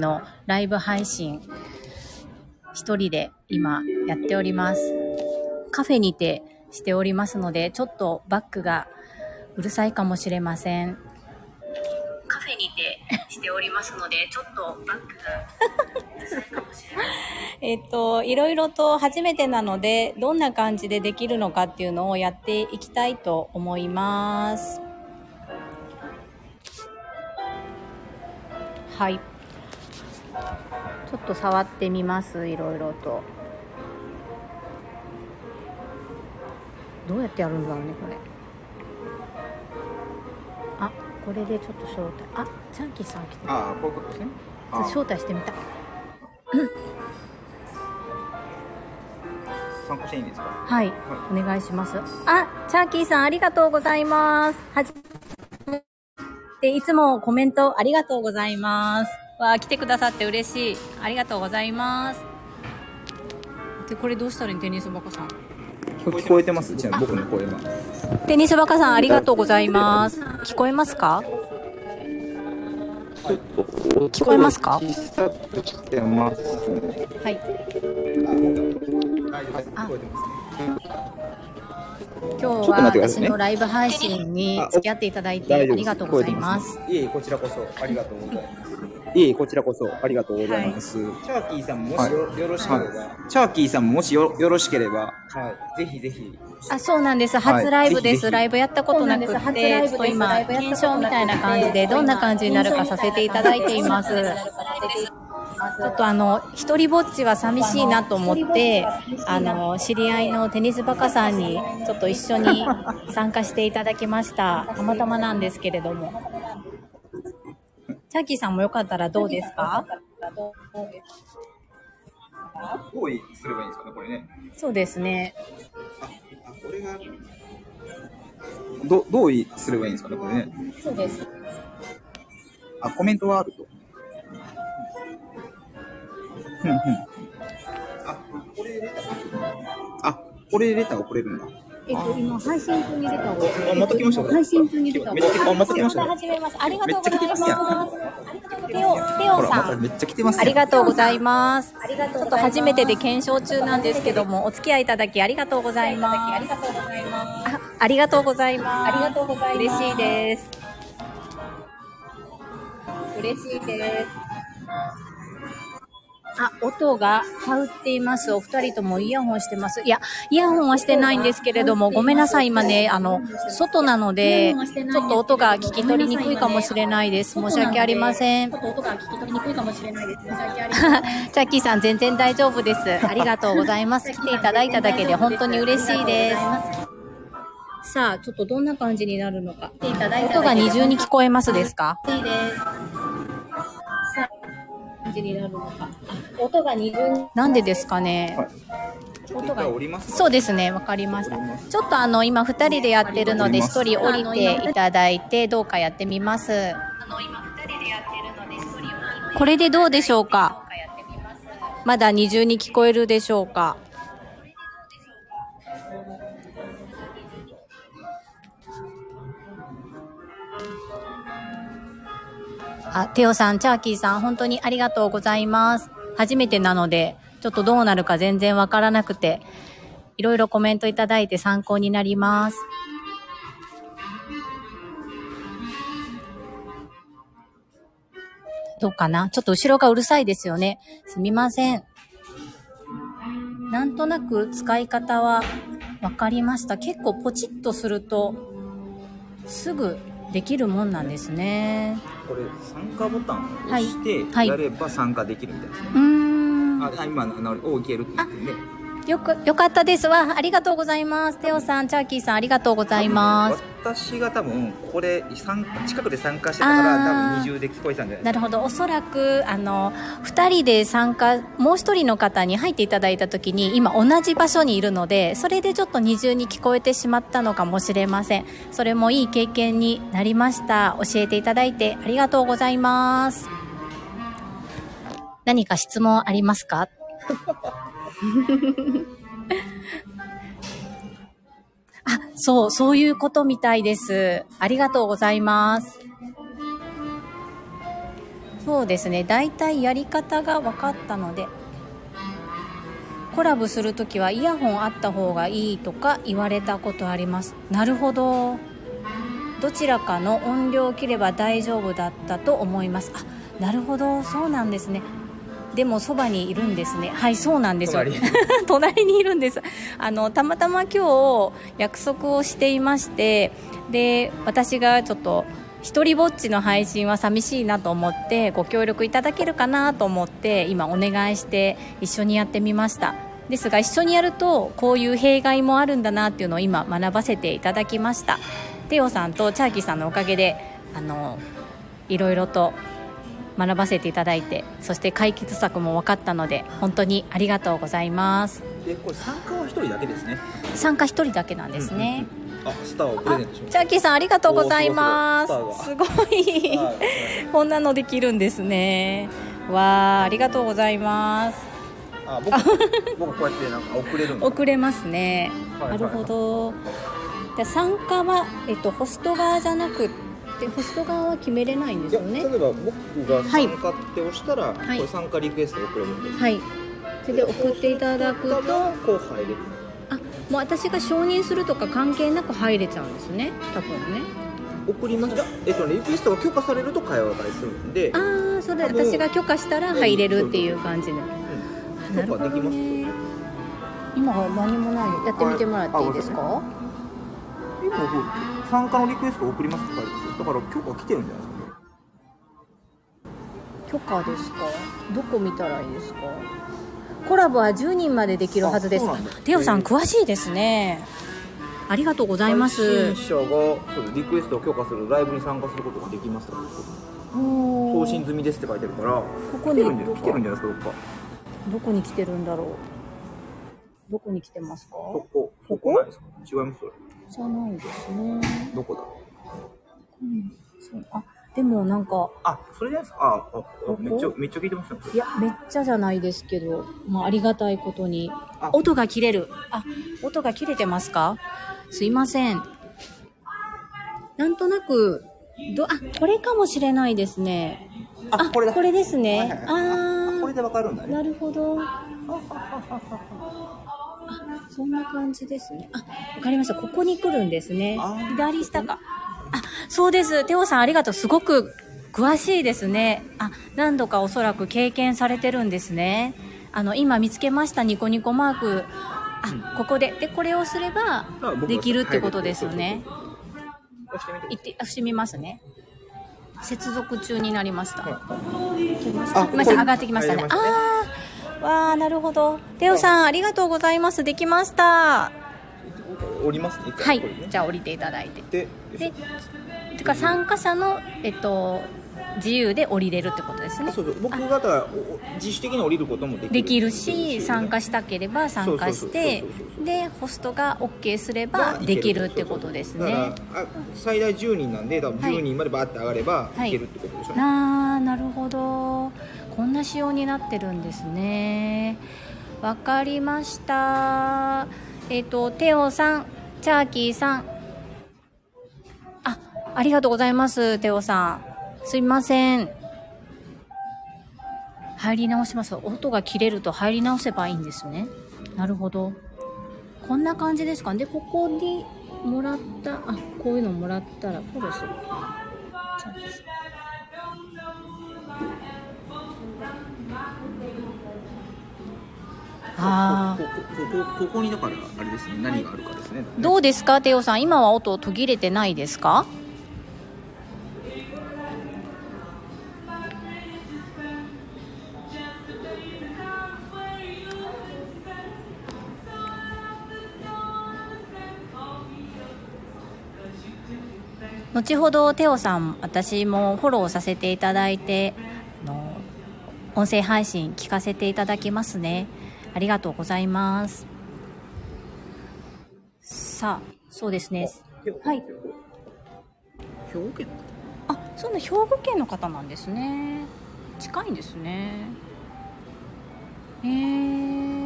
のライブ配信、一人で今やっております。カフェにてしておりますので、ちょっとバックがうるさいかもしれません。カフェにてしておりますので、ちょっとバックがうるさいかもしれません。えっと、いろいろと初めてなので、どんな感じでできるのかっていうのをやっていきたいと思います。はい。ちょっと触ってみます、いろいろと。どうやってやるんだろうね、これ。あ、これでちょっと招待。あ、チャンキーさん来てる。ああ、こういうことですね。招待してみた。参加していいんですか？はい、お願いします。あ、チャーキーさんありがとうございます。はじで、いつもコメントありがとうございます。わあ、来てくださって嬉しい。ありがとうございます。で、これどうしたらいいのテニスバカさん？聞こえてます？ちなみに僕の声は。テニスバカさんありがとうございます。聞こえますか？聞こえますか？はい。はい、聞こえてますね。今日は私のライブ配信に付き合っていただいてありがとうございます。いえ、こちらこそありがとうございます。いえこちらこそありがとうございます。チャーキーさんももしよ,、よろしければ、チャーキーさんももしよよろしければ、はい、ぜひぜひ。あ、そうなんです。初ライブです。ライブやったことなくって、ちょっと今、検証みたいな感じで、どんな感じになるかさせていただいています。ちょっとあの、一人ぼっちは寂しいなと思って、あの、知り合いのテニスバカさんに、ちょっと一緒に参加していただきました。たまたまなんですけれども。チャーキーさんもよかったらどうですか？どうすればいいんですかね、これね。そうですね。あ、これが。ど、どうすればいいんですかね、これね。そうです。あ、コメントはあると。あ、これレター。あ、これレター送れるんだ。えっと、今、配信中に出たを。あ、また来ました。配信中に出たを。めっちゃ来あ、また来ました。始めます。ありがとうございます。ちゃ来てますやん。テオ、テオさん。ためっちゃ来てます。ありがとうございます。ちょっと初めてで検証中なんですけども、お付き合いいただきありがとうございます。ありがとうございます。あ、ありがとうございます。ありがとうございます。嬉しいです。嬉しいです。あ、音が羽打っています。お二人ともイヤホンしてます。いや、イヤホンはしてないんですけれども、ごめんなさい。今ね、あの、外なので、ちょっと音が聞き取りにくいかもしれないです。申し訳ありません。ちょっと音が聞き取りにくいかもしれないです。申し訳ありません。チャッキーさん全然大丈夫です。ありがとうございます。来ていただいただけで本当に嬉しいです。さあ、ちょっとどんな感じになるのか。音が二重に聞こえますですか？いいです。さあ、感じになるのか。音が二重に。なんでですかねはいちょっと一回降りますそうですね、わかりました。ちょっとあの、今二人でやってるので、一人降りていただいて、どうかやってみます。これでどうでしょうか？まだ二重に聞こえるでしょうか？あ、テオさん、チャーキーさん、本当にありがとうございます。初めてなので、ちょっとどうなるか全然わからなくて、いろいろコメントいただいて参考になります。どうかな？ちょっと後ろがうるさいですよね。すみません。なんとなく使い方はわかりました。結構ポチッとすると、すぐできるもんなんですね。これ、参加ボタンを押して、はいやれば参加できるみたいですね。うーん。あ、あ今、あの、お、いけるって言ってんで。よく、よかったですわ。ありがとうございます。テオさん、チャーキーさん、ありがとうございます。私が多分、これ、参加近くで参加してたから、多分二重で聞こえてたんじゃない。なるほど。おそらく、あの、二人で参加、もう一人の方に入っていただいたときに、今同じ場所にいるので、それでちょっと二重に聞こえてしまったのかもしれません。それもいい経験になりました。教えていただいてありがとうございます。何か質問ありますか？あ、そう、そういうことみたいです。ありがとうございます。そうですね。大体やり方が分かったのでコラボする時はイヤホンあった方がいいとか言われたことあります。なるほど。どちらかの音量を切れば大丈夫だったと思います。あなるほど。そうなんですね。でもそばにいるんですね。はいそうなんです。よ隣。隣にいるんです。あのたまたま今日約束をしていましてで私がちょっと一人ぼっちの配信は寂しいなと思ってご協力いただけるかなと思って今お願いして一緒にやってみました。ですが一緒にやるとこういう弊害もあるんだなっていうのを今学ばせていただきました。テオさんとチャーキーさんのおかげであのいろいろと学ばせていただいてそして解決策も分かったので本当にありがとうございます。でこれ参加は一人だけですね。参加一人だけなんですね、あスターをプレあゼントします。チャーキーさんありがとうございます。すすごい。はいこんなのできるんですね。わあありがとうございます。あ僕僕こうやってなんか送れる遅れますね、なるほど。で参加は、えっと、ホスト側じゃなくてホスト側は決めれないんですよね。例えば僕が参加って押したら、はい。これ参加リクエスト送れるんです、はい。それで送っていただくと送ったらこう入れる。あもう私が承認するとか関係なく入れちゃうんですね。多分ね。送りましたえっとねリクエストが許可されると会話がするんで。ああそれ私が許可したら入れるっていう感じで。うん。なるほどね。今は何もないやってみてもらっていいですか？今参加のリクエスト送りますって書いてますよだから許可来てるんじゃないですか。許可ですか。どこ見たらいいですか。コラボは10人までできるはずですテオさん詳しいですね。ありがとうございます。配信者がリクエストを許可するライブに参加することができます送信済みですって書いてるからここに。来てるんじゃ来てるんじゃないですかどっか。どこに来てるんだろう。どこに来てますか。ここここ？ここないですか違いますじゃないですね。どこだ？うんそうあでもなんかあそれじゃないですか。ああめっちゃめっちゃ聞いてますよ。いやめっちゃじゃないですけど、まあ、ありがたいことに。あ。音が切れる。あ音が切れてますか？すいません。なんとなくどあこれかもしれないですね。あこれだ。これですね、はいはいはい。あこれでわかるんだね。あなるほど。あそんな感じですね。あわかりました。ここに来るんですね。左下か。あそうです。テオさんありがとう。すごく詳しいですね。あ何度かおそらく経験されてるんですね。あの今見つけました。ニコニコマーク。あここで。でこれをすればできるってことですよね。行って押してみますね。接続中になりました、あ来ました上がってきましたね。入りましたね。ああわあなるほど。テオさんありがとうございます。できました。降ります？ね一はい。ね。じゃあ降りていただいて。ででてか参加者のえっと自由で降りれるってことですね。僕がだか自主的に降りることもできる。できるし参加ししたければ参加してでホストが OK すればできるってことですね。だからあ最大10人なんで多分はい10人までバーって上がればはい。い。けるってことでしょうね、なあなるほどこんな仕様になってるんですね。わかりました。えっ、とテオさんチャーキーさん。あありがとうございますテオさん。すいません。入り直します。音が切れると入り直せばいいんですね。なるほど。こんな感じですか。でここにもらったあこういうのもらったらフォローす。るチャーキーさん。あここここここにだからあれですね。何があるかですね、どうですかテオさん。今は音途切れてないですか？後ほどテオさん私もフォローさせていただいてあの音声配信聞かせていただきますね。ありがとうございます。さあそうですね。はい。兵庫県あそんな兵庫県の方なんですね。近いんですね。えー、